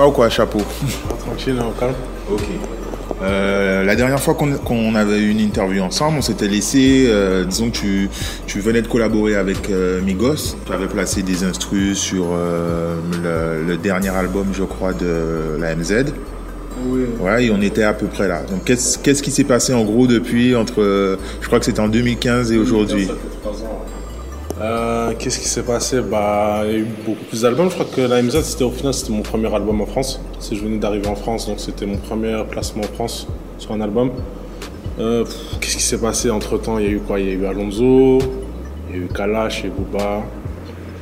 Va ou quoi, chapeau Tranquille, au calme. Ok. Euh, la dernière fois qu'on avait eu une interview ensemble, on s'était laissé, euh, disons que tu, tu venais de collaborer avec euh, Migos. Tu avais placé des instrus sur le, le dernier album, je crois, de la MZ. Oui. Ouais, et on était à peu près là. Donc, qu'est-ce qu'est-ce qui s'est passé en gros depuis entre, je crois que c'était en 2015 et aujourd'hui? Euh, Qu'est-ce qui s'est passé? Bah, il y a eu beaucoup plus d'albums. Je crois que la MZ, c'était au final, c'était mon premier album en France. Je venais d'arriver en France, donc c'était mon premier placement en France sur un album. Euh, Qu'est-ce qui s'est passé entre temps Il y a eu quoi? Il y a eu Alonso, il y a eu Kalash, il y Booba,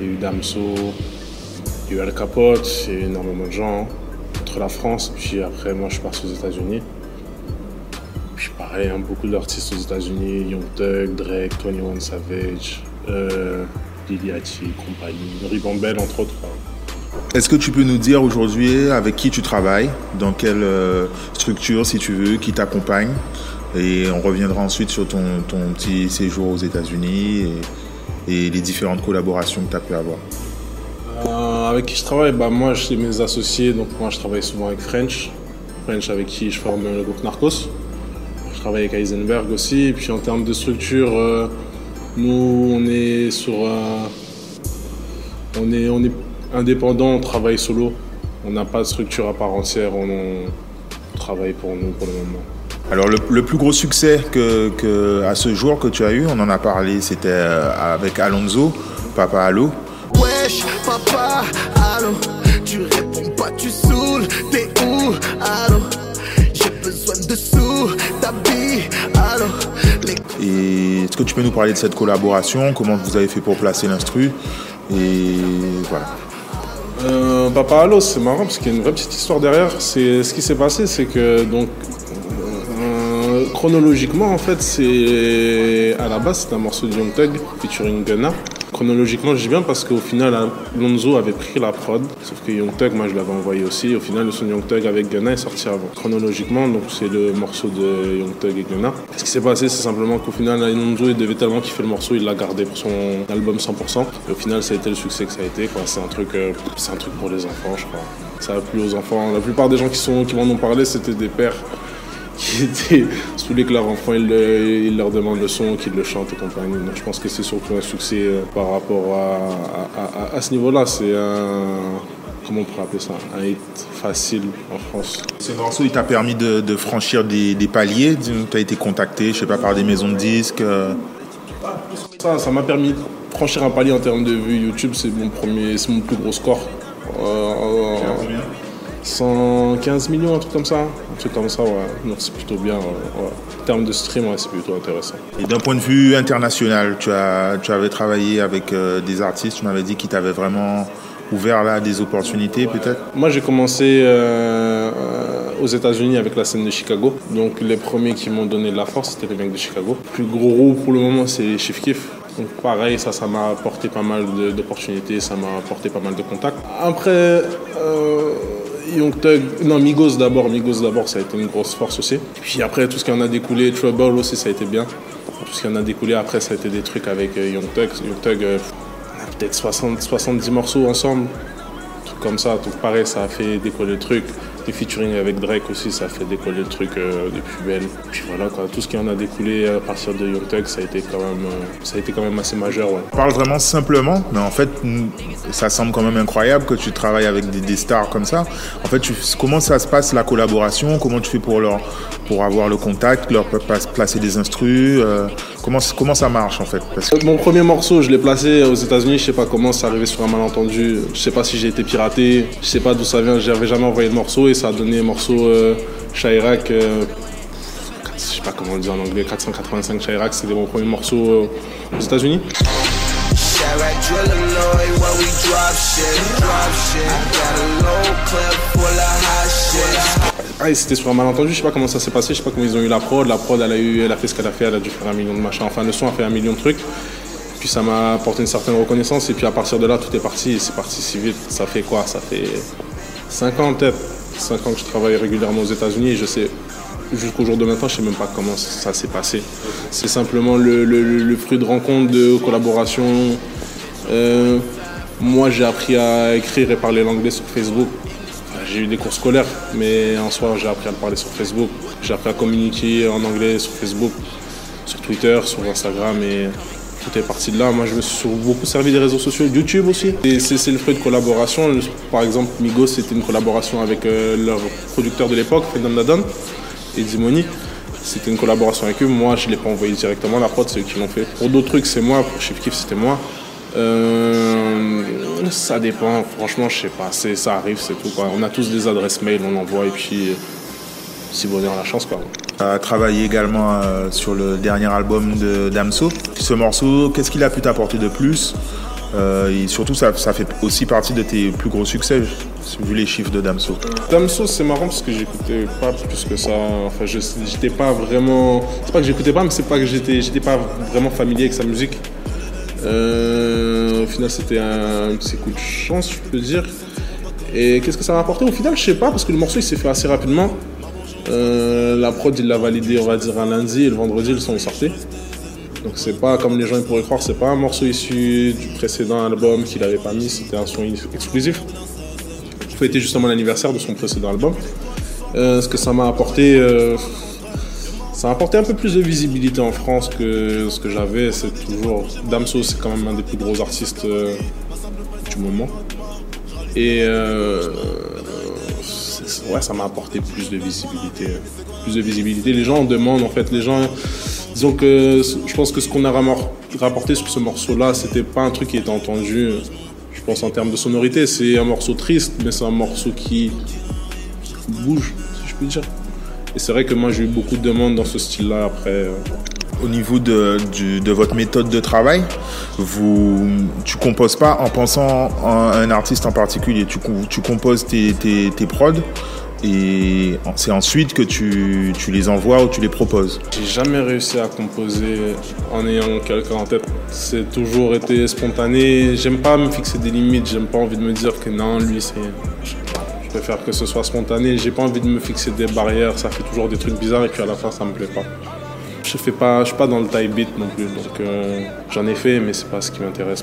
il y a eu Damso, il y a eu Al Capote, il y a eu énormément de gens hein, entre la France. Puis après, moi, je suis parti aux États-Unis. Puis pareil, hein, beaucoup d'artistes aux États-Unis, Young Thug, Drake, 21 Savage, euh, Yachty, compagnie, Ribambelle entre autres. quoi. Est-ce que tu peux nous dire aujourd'hui avec qui tu travailles, dans quelle euh, structure, si tu veux, qui t'accompagne Et on reviendra ensuite sur ton, ton petit séjour aux États-Unis et, et les différentes collaborations que tu as pu avoir? Euh, avec qui je travaille? Bah, Moi, j'ai mes associés, donc moi je travaille souvent avec French. French avec qui je forme le groupe Narcos. Je travaille avec Heisenberg aussi. Et puis en termes de structure, euh, nous on est sur. euh, on, est, on est indépendant, on travaille solo. On n'a pas de structure à part entière, on, on travaille pour nous pour le moment. Alors le, le plus gros succès que, que à ce jour que tu as eu, on en a parlé, c'était euh, avec Alonso, Papa Allo. Wesh, papa, allô, tu réponds pas, tu saoules, t'es que tu peux nous parler de cette collaboration Comment vous avez fait pour placer l'instru Et voilà. Euh, Papa Allo, c'est marrant parce qu'il y a une vraie petite histoire derrière. C'est ce qui s'est passé, c'est que donc euh, chronologiquement en fait, c'est à la base c'est un morceau de Young Thug featuring Gunna. Chronologiquement, je bien parce qu'au final, Lonzo avait pris la prod, sauf que Young Thug, moi je l'avais envoyé aussi. Au final, le son Young Thug avec Gunna est sorti avant. Chronologiquement, donc c'est le morceau de Young Thug et Gunna. Ce qui s'est passé, c'est simplement qu'au final, Lonzo il devait tellement kiffer le morceau, il l'a gardé pour son album 100%. Et au final, ça a été le succès que ça a été. quoi. C'est un truc, euh, c'est un truc pour les enfants, je crois. Ça a plu aux enfants. La plupart des gens qui qui m'en ont parlé, c'était des pères qui étaient saoulés que leur enfant il, le- il leur demande le son, qu'ils le chantent et compagnie. Donc je pense que c'est surtout un succès euh, par rapport à, à- à- à ce niveau-là. C'est un. Comment on pourrait appeler ça? Un hit facile en France. Ce morceau, il t'a permis de, de franchir des, des paliers? Tu as été contacté, je sais pas, par des maisons de disques. euh, Ça, ça m'a permis de franchir un palier en termes de vues YouTube. C'est mon premier, c'est mon plus gros score. Euh, 115 millions, un truc comme ça. Un truc comme ça, ouais. Donc c'est plutôt bien. ouais. En termes de stream, ouais, c'est plutôt intéressant. Et d'un point de vue international, tu, as, tu avais travaillé avec euh, des artistes, tu m'avais dit qu'ils t'avaient vraiment ouvert là des opportunités peut-être? Moi, j'ai commencé euh, euh, aux États-Unis avec la scène de Chicago. Donc, les premiers qui m'ont donné de la force, c'était les mecs de Chicago. Le plus gros pour le moment, c'est Chief Keef. Donc, pareil, ça, ça m'a apporté pas mal d'opportunités, ça m'a apporté pas mal de contacts. Après, euh, Young Thug, non, Migos d'abord. Migos d'abord, ça a été une grosse force aussi. Puis après, tout ce qui en a découlé, Trouble aussi, ça a été bien. Tout ce qui en a découlé après, ça a été des trucs avec euh, Young Thug. Young euh, on a peut-être 60, 70 morceaux ensemble truc comme ça. Donc pareil, ça a fait décoller le truc. Les featuring avec Drake aussi, ça a fait décoller le truc euh, de plus belle. Puis voilà, quoi. tout ce qui en a découlé à partir de Young Thug, ça a été quand même, euh, ça a été quand même assez majeur. On parle vraiment simplement, mais en fait, ça semble quand même incroyable que tu travailles avec des, stars comme ça. En fait, comment ça se passe la collaboration? Comment tu fais pour leur, pour avoir le contact, leur pa- pa- placer des instrus euh, comment, comment ça marche en fait? Parce que Mon premier morceau, je l'ai placé aux États-Unis. Je sais pas comment, c'est arrivé sur un malentendu. Je sais pas si j'ai été piraté. Je sais pas d'où ça vient. J'avais jamais envoyé de morceau et ça a donné un morceau euh, Chirac. euh, je sais pas comment on dit en anglais. 485 Chirac, c'était mon premier morceau euh, aux États-Unis. Ah, c'était sur un malentendu, je sais pas comment ça s'est passé, je sais pas comment ils ont eu la prod. La prod, elle a, eu, elle a fait ce qu'elle a fait, elle a dû faire un million de machins. Enfin, le son a fait un million de trucs. Puis ça m'a apporté une certaine reconnaissance. Et puis à partir de là, tout est parti. C'est parti si vite. Ça fait quoi? Ça fait 5 ans peut-être. 5 ans que je travaille régulièrement aux États-Unis. Et je sais, jusqu'au jour de maintenant, je sais même pas comment ça s'est passé. C'est simplement le, fruit de rencontres, de collaboration. Euh, moi, j'ai appris à écrire et parler l'anglais sur Facebook. J'ai eu des cours scolaires, mais en soi, j'ai appris à parler sur Facebook. J'ai appris à communiquer en anglais sur Facebook, sur Twitter, sur Instagram et tout est parti de là. Moi, je me suis beaucoup servi des réseaux sociaux, YouTube aussi. Et c'est le fruit de collaboration. Par exemple, Migos, c'était une collaboration avec euh, leur producteur de l'époque, Fedam Nadan et Dimoni. C'était une collaboration avec eux. Moi, je ne l'ai pas envoyé directement. La prod, c'est eux qui l'ont fait. Pour d'autres trucs, c'est moi. Pour Chief Kiff, c'était moi. Euh, ça dépend. Franchement, je sais pas. Ça arrive, c'est tout. On a tous des adresses mail, on envoie et puis si vous avez la chance. Quoi. Tu as travaillé également euh, sur le dernier album de Damso. Ce morceau, qu'est-ce qu'il a pu t'apporter de plus? Euh, et surtout, ça, ça, fait aussi partie de tes plus gros succès, vu les chiffres de Damso. Damso, c'est marrant parce que j'écoutais pas plus que ça. Enfin, j'étais pas vraiment. C'est pas que j'écoutais pas, mais c'est pas que j'étais, j'étais pas vraiment familier avec sa musique. Euh, au final, c'était un petit coup de chance, je peux dire. Et qu'est-ce que ça m'a apporté Au final, je sais pas, parce que le morceau il s'est fait assez rapidement. Euh, la prod, il l'a validé, on va dire, un lundi, et le vendredi, le son est sorti. Donc c'est pas comme les gens pourraient croire, c'est pas un morceau issu du précédent album qu'il avait pas mis, c'était un son exclusif. Fêter justement l'anniversaire de son précédent album. Euh, ce que ça m'a apporté, ça a apporté un peu plus de visibilité en France que ce que j'avais. C'est toujours Damso, c'est quand même un des plus gros artistes euh, du moment. Et ouais, ça m'a apporté plus de visibilité, plus de visibilité. Les gens en demandent en fait, les gens Disons que je pense que ce qu'on a rapporté sur ce morceau-là, c'était pas un truc qui était entendu, je pense, en termes de sonorité. C'est un morceau triste, mais c'est un morceau qui bouge, si je puis dire. Et c'est vrai que moi, j'ai eu beaucoup de demandes dans ce style-là après. Euh. Au niveau de, de, votre méthode de travail, vous, tu composes pas en pensant à un artiste en particulier. Tu, tu composes tes, tes, tes prods et c'est ensuite que tu, tu, les envoies ou tu les proposes. J'ai jamais réussi à composer en ayant quelqu'un en tête. C'est toujours été spontané. J'aime pas me fixer des limites. J'aime pas envie de me dire que non, lui c'est. Je préfère que ce soit spontané. J'ai pas envie de me fixer des barrières. Ça fait toujours des trucs bizarres et puis à la fin ça me plaît pas. Je fais pas, je suis pas dans le type beat non plus, donc euh, j'en ai fait, mais c'est pas ce qui m'intéresse.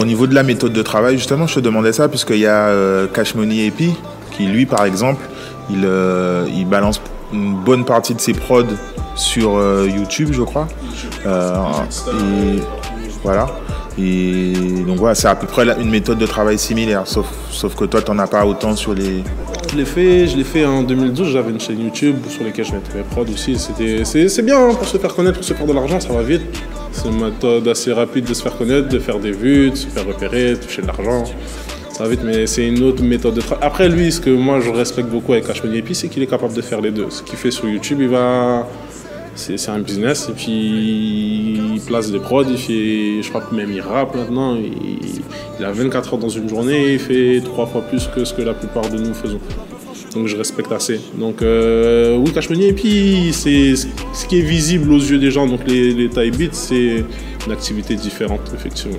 Au niveau de la méthode de travail, justement, je te demandais ça puisqu'il y a euh, Cash Money Epi qui lui, par exemple, il, euh, il balance une bonne partie de ses prods sur YouTube, je crois. Voilà. Et donc voilà, c'est à peu près une méthode de travail similaire, sauf, que toi, tu n'en as pas autant sur les... Je l'ai fait, je l'ai fait en 2012, j'avais une chaîne YouTube sur laquelle je mettais mes prods aussi. C'est bien hein, pour se faire connaître, pour se faire de l'argent, ça va vite. C'est une méthode assez rapide de se faire connaître, de faire des vues, de se faire repérer, de toucher de l'argent ça va vite, mais c'est une autre méthode de travail. Après, lui, ce que moi je respecte beaucoup avec Ashwani Epi, c'est qu'il est capable de faire les deux. Ce qu'il fait sur YouTube, il va. C'est un business, et puis il place des prods. Je crois que même il rappe maintenant. Il, a 24 heures dans une journée, il fait trois fois plus que ce que la plupart de nous faisons. Donc je respecte assez. Donc euh, oui, Cash et puis c'est ce qui est visible aux yeux des gens. Donc les, les type beats, c'est une activité différente, effectivement.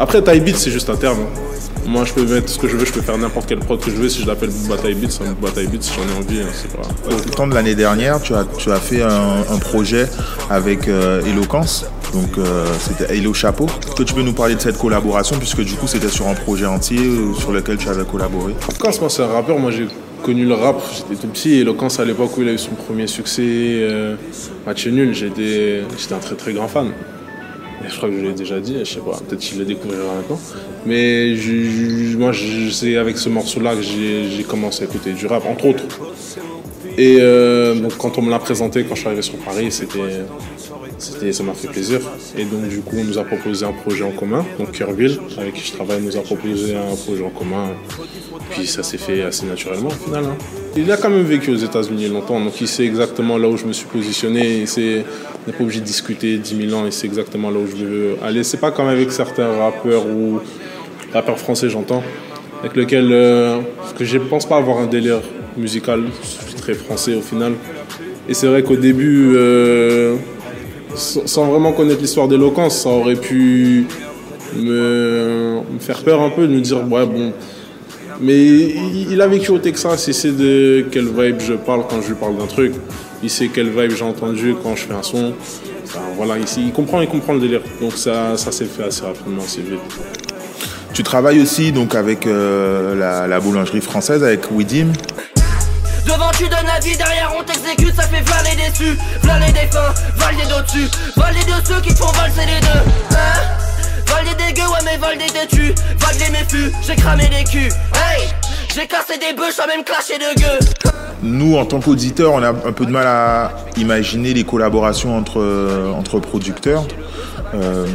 Après, type beat, c'est juste un terme. Hein. Moi, je peux mettre ce que je veux, je peux faire n'importe quel prod que je veux. Si je l'appelle Bataille Beat, c'est un Bataille Beat si j'en ai envie. Hein, c'est pas... Au temps de l'année dernière, tu as, tu as fait un, projet avec euh, Eloquence. Donc, euh, c'était Hello Chapeau. Est-ce que tu peux nous parler de cette collaboration, puisque du coup, c'était sur un projet entier euh, sur lequel tu avais collaboré? Eloquence, moi, c'est un rappeur. Moi, j'ai connu le rap, j'étais tout petit. Eloquence, à l'époque où il a eu son premier succès, Match Nul, j'étais un très très grand fan je crois que je l'ai déjà dit, je sais pas, peut-être qu'il le découvrira maintenant. Mais moi, c'est avec ce morceau-là que j'ai commencé à écouter du rap, entre autres. Et euh, donc, quand on me l'a présenté, quand je suis arrivé sur Paris, c'était ça m'a fait plaisir. Et donc, du coup, on nous a proposé un projet en commun. Donc, Kerville, avec qui je travaille, nous a proposé un projet en commun. Puis, ça s'est fait assez naturellement au final. Hein. Il a quand même vécu aux États-Unis longtemps, donc il sait exactement là où je me suis positionné. On n'est pas obligé de discuter 10 000 ans, il sait exactement là où je veux aller. C'est pas comme avec certains rappeurs ou rappeurs français, j'entends, avec lesquels euh, que je pense pas avoir un délire musical. Je suis très français au final. Et c'est vrai qu'au début, euh, sans vraiment connaître l'histoire d'éloquence, ça aurait pu me, faire peur un peu, de me dire, ouais, bon. Mais il a vécu au Texas, il sait de quelle vibe je parle quand je lui parle d'un truc. Il sait quelle vibe j'ai entendu quand je fais un son. Enfin, voilà, ici, il comprend, il comprend le délire. Donc ça, ça s'est fait assez rapidement, assez vite. Tu travailles aussi donc avec euh, la, la boulangerie française, avec Widim. Devant tu donnes la vie, derrière on t'exécute, ça fait valer les déçus, valer des fins, valer d'au-dessus, valer de ceux qui te font valser les deux. Hein? Valer des gueux, ouais mais valer des têtus, valer mes fûts, j'ai cramé les culs. Hey J'ai cassé des bœufs, j'ai même clashé de gueux. Nous, en tant qu'auditeurs, on a un peu de mal à imaginer les collaborations entre, entre producteurs. Euh,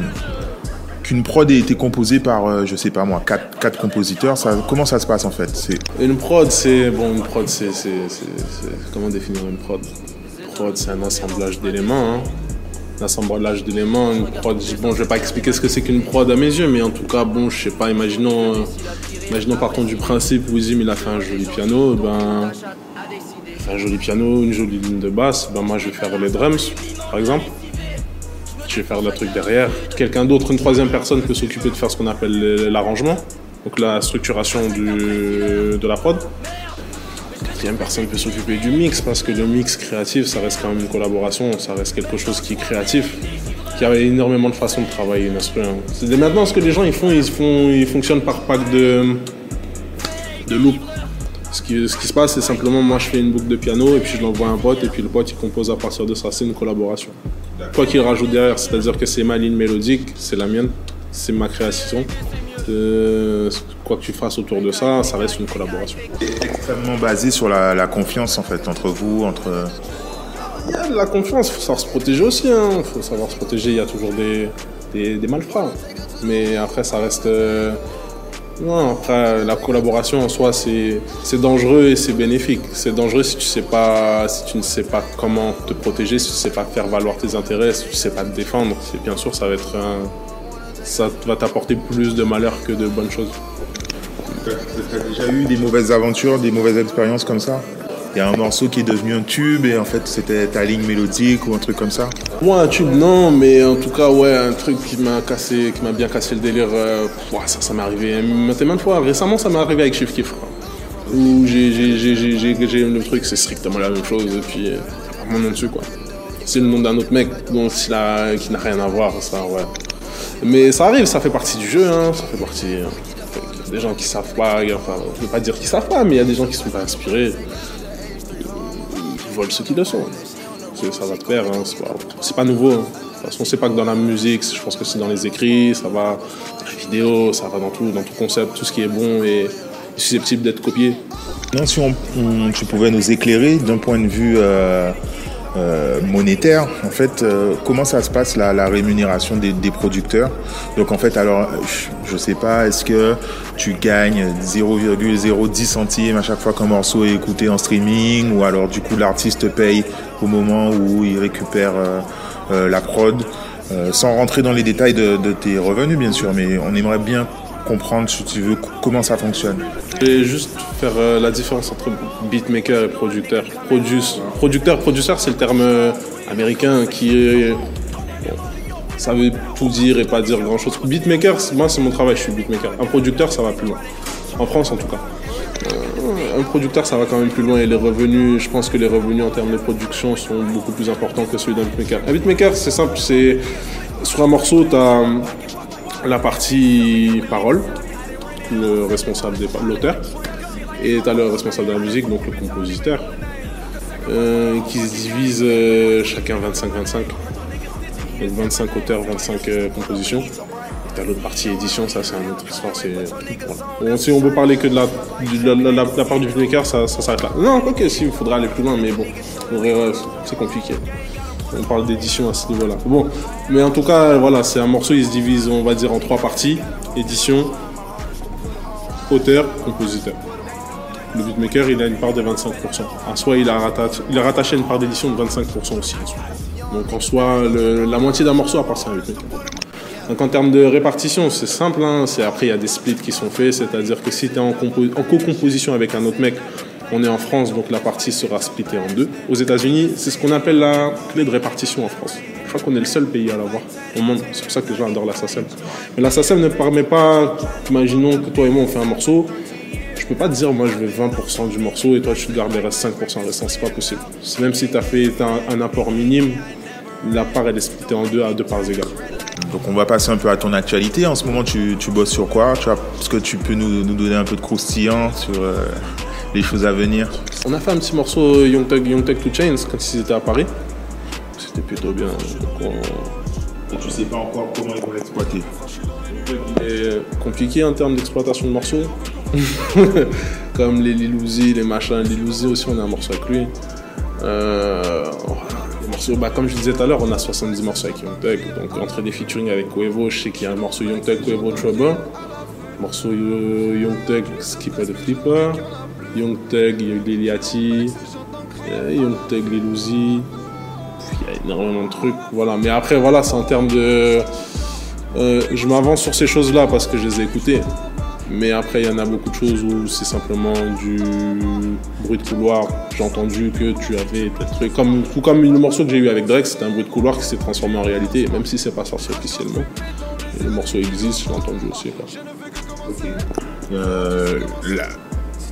Qu'une prod ait été composée par, euh, je sais pas moi, quatre, quatre compositeurs, ça, comment ça se passe en fait? Une prod, c'est. Bon, une prod, c'est. Comment définir une prod? Prod, c'est un assemblage d'éléments. Hein. Un assemblage d'éléments. Une prod, bon, je vais pas expliquer ce que c'est qu'une prod à mes yeux, mais en tout cas, bon, je sais pas, imaginons. euh, imaginons partons du principe, Wizim, il a fait un joli piano, ben. Un joli piano, une jolie ligne de basse, ben moi je vais faire les drums, par exemple. Je vais faire le truc derrière. Quelqu'un d'autre, une troisième personne peut s'occuper de faire ce qu'on appelle le- l'arrangement, donc la structuration du, de la prod. Quatrième personne peut s'occuper du mix parce que le mix créatif, ça reste quand même une collaboration, ça reste quelque chose qui est créatif, qui a énormément de façons de travailler. C'est maintenant ce que les gens ils font, ils font, ils fonctionnent par pack de de loop. Ce qui, ce qui se passe, c'est simplement moi je fais une boucle de piano et puis je l'envoie à un pote et puis le pote il compose à partir de ça. C'est une collaboration. Quoi qu'il rajoute derrière, c'est-à-dire que c'est ma ligne mélodique, c'est la mienne, c'est ma création. Euh, quoi que tu fasses autour de ça, ça reste une collaboration. extrêmement basé sur la, la confiance en fait entre vous, entre. Il y a de la confiance, il faut savoir se protéger aussi. Il faut savoir se protéger, il y a toujours des, des, des malfrats. Mais après, ça reste. euh, Non, après, la collaboration en soi, c'est c'est dangereux et c'est bénéfique. C'est dangereux si tu, sais pas, si tu ne sais pas comment te protéger, si tu ne sais pas faire valoir tes intérêts, si tu ne sais pas te défendre. Bien sûr, ça va être un- ça va t'apporter plus de malheur que de bonnes choses. Tu as déjà eu des mauvaises aventures, des mauvaises expériences comme ça? Il y a un morceau qui est devenu un tube et en fait c'était ta ligne mélodique ou un truc comme ça? Moi, un tube, non, mais en tout cas, ouais, un truc qui m'a cassé, qui m'a bien cassé le délire, euh, ça, ça m'est arrivé maintes fois. Récemment, ça m'est arrivé avec Chief Kiff. Où j'ai, le truc, c'est strictement la même chose, et puis, euh, mon nom dessus, quoi. C'est le nom d'un autre mec, qui n'a rien à voir, ça, ouais. Mais ça arrive, ça fait partie du jeu, hein, ça fait partie. Des gens qui savent pas, enfin, je veux pas dire qu'ils savent pas, mais il y a des gens qui sont pas inspirés. Ils volent ceux qui le sont. Ça va te faire, hein, c'est pas, nouveau. hein. De toute façon, c'est pas que dans la musique, je pense que c'est dans les écrits, ça va dans les vidéos, ça va dans tout, dans tout concept, tout ce qui est bon et susceptible d'être copié. Non, si tu pouvais nous éclairer d'un point de vue euh, euh, monétaire, en fait, euh, comment ça se passe la, la rémunération des, des producteurs? Donc en fait, alors, je, sais pas, est-ce que tu gagnes 0,010 centimes à chaque fois qu'un morceau est écouté en streaming, ou alors du coup l'artiste paye au moment où il récupère euh, euh, la prod, euh, sans rentrer dans les détails de, de tes revenus bien sûr, mais on aimerait bien comprendre, si tu veux, comment ça fonctionne. Vais juste faire euh, la différence entre beatmaker et producteur. Produce, producteur, producteur, c'est le terme euh, américain qui bon, ça veut tout dire et pas dire grand chose. Beatmaker, moi, c'est mon travail, je suis beatmaker. Un producteur, ça va plus loin. En France, en tout cas. Euh, un producteur, ça va quand même plus loin et les revenus, je pense que les revenus en termes de production sont beaucoup plus importants que ceux d'un beatmaker. Un beatmaker, c'est simple, c'est. Sur un morceau, tu as la partie parole, le responsable des l'auteur, et tu as le responsable de la musique, donc le compositeur, euh, qui se divise euh, chacun 25-25. Donc 25 auteurs, 25 euh, compositions. Tu as l'autre partie édition, ça c'est une autre histoire. c'est-. Bon, si on veut parler que de la, de part du beatmaker, ça, ça s'arrête là. Non, ok, si, il faudra aller plus loin, mais bon, c'est compliqué. On parle d'édition à ce niveau-là. Bon, mais en tout cas, voilà, c'est un morceau, il se divise, en trois parties. Édition, auteur, compositeur. Le beatmaker, il a une part de 25%. En soi, il a rattaché, une part d'édition de 25% aussi. Donc en soi, la moitié d'un morceau appartient à un beatmaker. Donc en termes de répartition, c'est simple. hein. Après, il y a des splits qui sont faits. C'est-à-dire que si tu es en, en co-composition avec un autre mec, on est en France, donc la partie sera splittée en deux. Aux États-Unis, c'est ce qu'on appelle la clé de répartition en France. Je crois qu'on est le seul pays à l'avoir au monde. C'est pour ça que les gens adorent la. Mais la ne permet pas, imaginons que toi et moi on fait un morceau, je peux pas te dire moi je veux 20% du morceau et toi tu te gardes les restes 5% restants, c'est pas possible. Même si tu as fait un, apport minime, la part elle est splittée en deux à deux parts égales. Donc on va passer un peu à ton actualité. En ce moment, tu, tu bosses sur quoi? Est-ce que tu peux nous, nous, donner un peu de croustillant sur euh, les choses à venir On a fait un petit morceau Young Thug, Young Thug to Chains quand ils étaient à Paris. C'était plutôt bien. Donc on... Et tu sais pas encore comment ils vont l'exploiter C'est compliqué en termes d'exploitation de morceaux. Comme les Lilouzi, les machins. Lilouzi aussi, on a un morceau avec lui. Euh, bah, comme je disais tout à l'heure, on a 70 morceaux avec Young Thug. Donc entre des featuring avec Quavo, je sais qu'il y a un morceau Young Thug, Quavo, Trouble. Morceau euh, Young Thug, Skipper de Flipper. Young Thug, Liliati. Euh, Young Thug. Il y a énormément de trucs. Mais après, voilà, c'est en termes de. Euh, je m'avance sur ces choses-là parce que je les ai écoutées. Mais après, il y en a beaucoup de choses où c'est simplement du bruit de couloir. J'ai entendu que tu avais tel truc. Comme, tout le morceau que j'ai eu avec Drake, c'était un bruit de couloir qui s'est transformé en réalité, même si c'est pas sorti officiellement. Le morceau existe, je l'ai entendu aussi. Euh, la-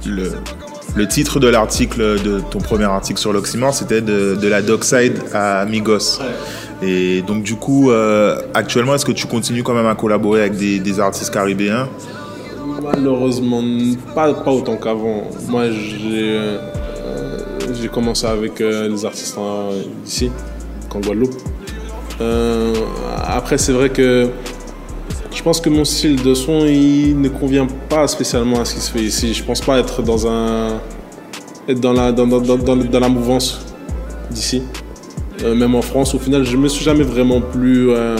le, titre de l'article, de ton premier article sur l'Oxymore, c'était de, de la Dockside à Migos. Et donc du coup, euh, actuellement, est-ce que tu continues quand même à collaborer avec des, artistes caribéens? Malheureusement, pas, pas autant qu'avant. Moi, j'ai euh, commencé avec euh, les artistes d'ici, en Guadeloupe. Après, c'est vrai que je pense que mon style de son, il ne convient pas spécialement à ce qui se fait ici. Je pense pas être dans un être dans la dans, dans, dans, dans- la mouvance d'ici. Euh, même en France, au final, je me suis jamais vraiment plu. euh,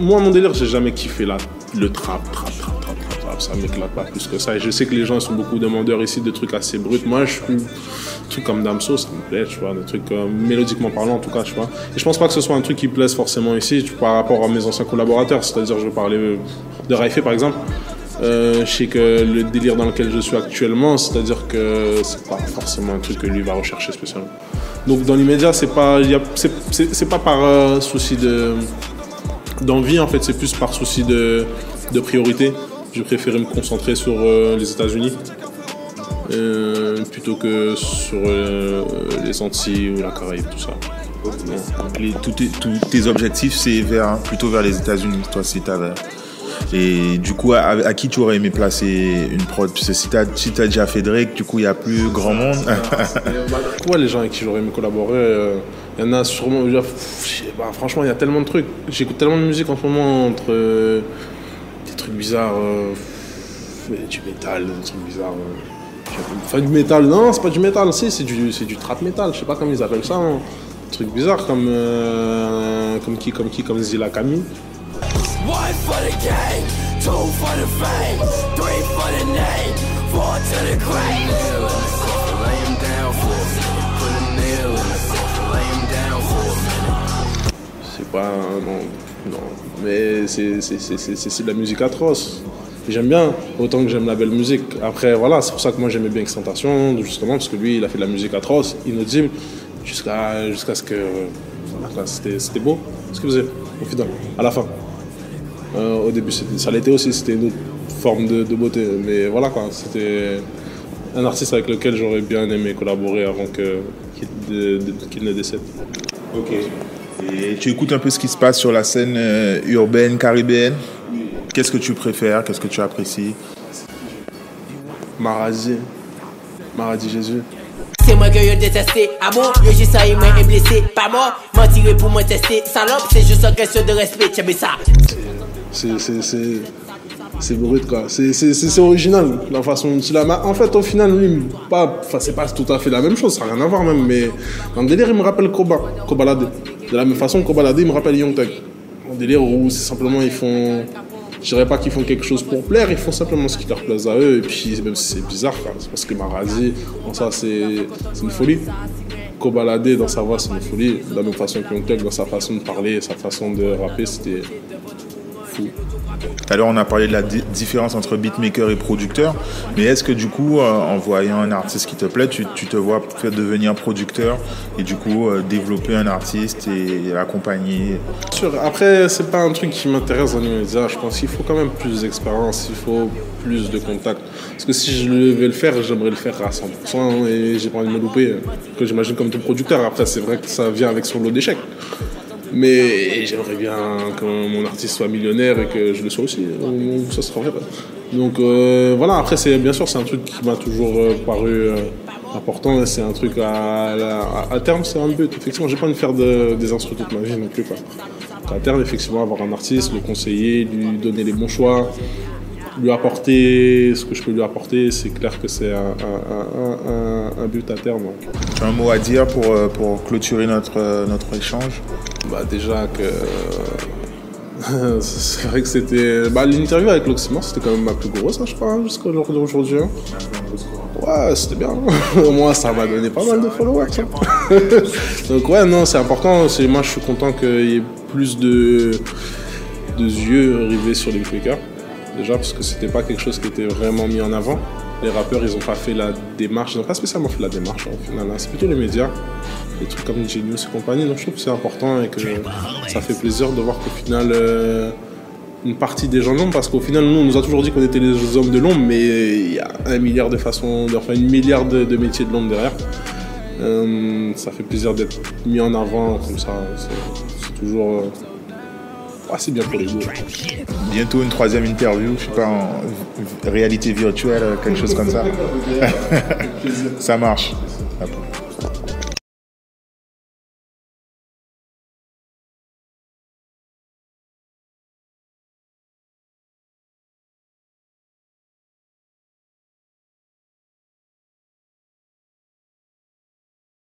moi, mon délire, j'ai jamais kiffé la, le trap, trap, Ça m'éclate pas plus que ça. Et je sais que les gens sont beaucoup demandeurs ici de trucs assez bruts. Moi, je suis. Des trucs comme Damso, ça me plaît, tu vois. Des trucs euh, mélodiquement parlant, en tout cas, tu vois. Et je pense pas que ce soit un truc qui plaise forcément ici, par rapport à mes anciens collaborateurs. C'est-à-dire, je parler euh, de Raifé, par exemple. Euh, je sais que le délire dans lequel je suis actuellement, c'est-à-dire que c'est pas forcément un truc que lui va rechercher spécialement. Donc dans l'immédiat, c'est pas, c'est, pas par souci de d'envie en fait, c'est plus par souci de, de priorité. Je préférais me concentrer sur euh, les États-Unis euh, plutôt que sur euh, les Antilles ou la Caraïbe, tout ça. Donc, les- tous, tes, tous tes objectifs, c'est vers, plutôt vers les États-Unis, toi, si t'avais. Et du coup, à, à qui tu aurais aimé placer une prod? Parce que si t'as si t'as déjà fait Drake, du coup, il n'y a plus grand monde. Pourquoi les gens avec qui j'aurais aimé collaborer euh, Il y en a sûrement. pas, franchement, il y a tellement de trucs. J'écoute tellement de musique en ce moment entre euh, trucs bizarres, euh, du métal, des trucs bizarres. euh, Enfin, du métal, non, c'est pas du métal, si, c'est du, c'est du trap métal, je sais pas comment ils appellent ça. hein. Des trucs bizarres comme, euh, comme qui, comme qui, comme Kami. C'est pas. Non, non. Mais c'est de la musique atroce. J'aime bien, autant que j'aime la belle musique. Après, voilà, c'est pour ça que moi j'aimais bien Extentation, justement, parce que lui, il a fait de la musique atroce, inaudible, jusqu'à jusqu'à ce que. voilà, C'était beau, ce qu'il faisait, au final, à la fin. Euh, au début, ça l'était aussi, c'était une autre forme de, beauté. Mais voilà, quoi, c'était un artiste avec lequel j'aurais bien aimé collaborer avant qu'il ne décède. Ok. Et tu écoutes un peu ce qui se passe sur la scène euh, urbaine caribéenne Qu'est-ce que tu préfères? Qu'est-ce que tu apprécies? Maradi. Maradi Jésus. C'est moi que yo détesté, amour, yo juste ça, moi est blessé, pas mort, mentiré pour me tester, salope, c'est juste une question de respect, tu ça. C'est, c'est, c'est, c'est brut, quoi. C'est, c'est, c'est, c'est original, la façon dont il a. En fait, au final, lui, pas, enfin, c'est pas tout à fait la même chose, ça n'a rien à voir même, mais dans le délire, il me rappelle Koba, Kobalade. De la même façon, Kobalade, il me rappelle Young Thug. Un délire où c'est simplement, ils font. Je dirais pas qu'ils font quelque chose pour plaire, ils font simplement ce qui leur plaise à eux, et puis même si c'est bizarre, c'est parce que Maradi, bon, ça, c'est, une folie. Kobalade, dans sa voix, c'est une folie. De la même façon que Young dans sa façon de parler, sa façon de rapper, c'était fou. Tout à l'heure, on a parlé de la di- différence entre beatmaker et producteur. Mais est-ce que du coup, euh, en voyant un artiste qui te plaît, tu, tu te vois faire devenir producteur et du coup euh, développer un artiste et l'accompagner? Sûr. Après, c'est pas un truc qui m'intéresse dans l'immédiat. Je pense qu'il faut quand même plus d'expérience, il faut plus de contacts. Parce que si je devais le faire, j'aimerais le faire à 100% et j'ai pas envie de me louper. Que j'imagine comme tout producteur. Après, c'est vrai que ça vient avec son lot d'échecs. Mais j'aimerais bien que mon artiste soit millionnaire et que je le sois aussi. Donc, ça sera vrai. Donc voilà, après, c'est bien sûr, c'est un truc qui m'a toujours euh, paru euh, important. C'est un truc à, à, à terme, c'est un but. Effectivement, j'ai pas envie de faire de- des instruments toute ma vie non plus. À terme, effectivement, avoir un artiste, le conseiller, lui donner les bons choix, lui apporter ce que je peux lui apporter, c'est clair que c'est un, un- un- un- un but à terme. Tu as un mot à dire pour, euh, pour clôturer notre, euh, notre échange? Bah déjà que c'est vrai que c'était bah, l'interview avec l'Oxymore c'était quand même ma plus grosse hein, je crois hein, jusqu'à l'heure d'aujourd'hui hein. ouais c'était bien au moins ça m'a donné pas mal de followers donc ouais non c'est important moi je suis content qu'il y ait plus de de yeux rivés sur les beatmakers déjà parce que c'était pas quelque chose qui était vraiment mis en avant les rappeurs ils ont pas fait la démarche ils ont pas spécialement fait la démarche hein, au final hein. c'est plutôt les médias des trucs comme Genius et compagnie. Donc je trouve que c'est important et que ça fait plaisir de voir qu'au final, euh, une partie des gens l'ont, parce qu'au final, nous, on nous a toujours dit qu'on était les hommes de l'ombre, mais il y a un milliard de façons, de- enfin une milliard de, de métiers de l'ombre derrière. Euh, ça fait plaisir d'être mis en avant comme ça. C'est- C'est toujours. euh, ouais, c'est bien pour les goûts. Bientôt une troisième interview, je sais pas, en réalité virtuelle, quelque chose comme ça. ça marche.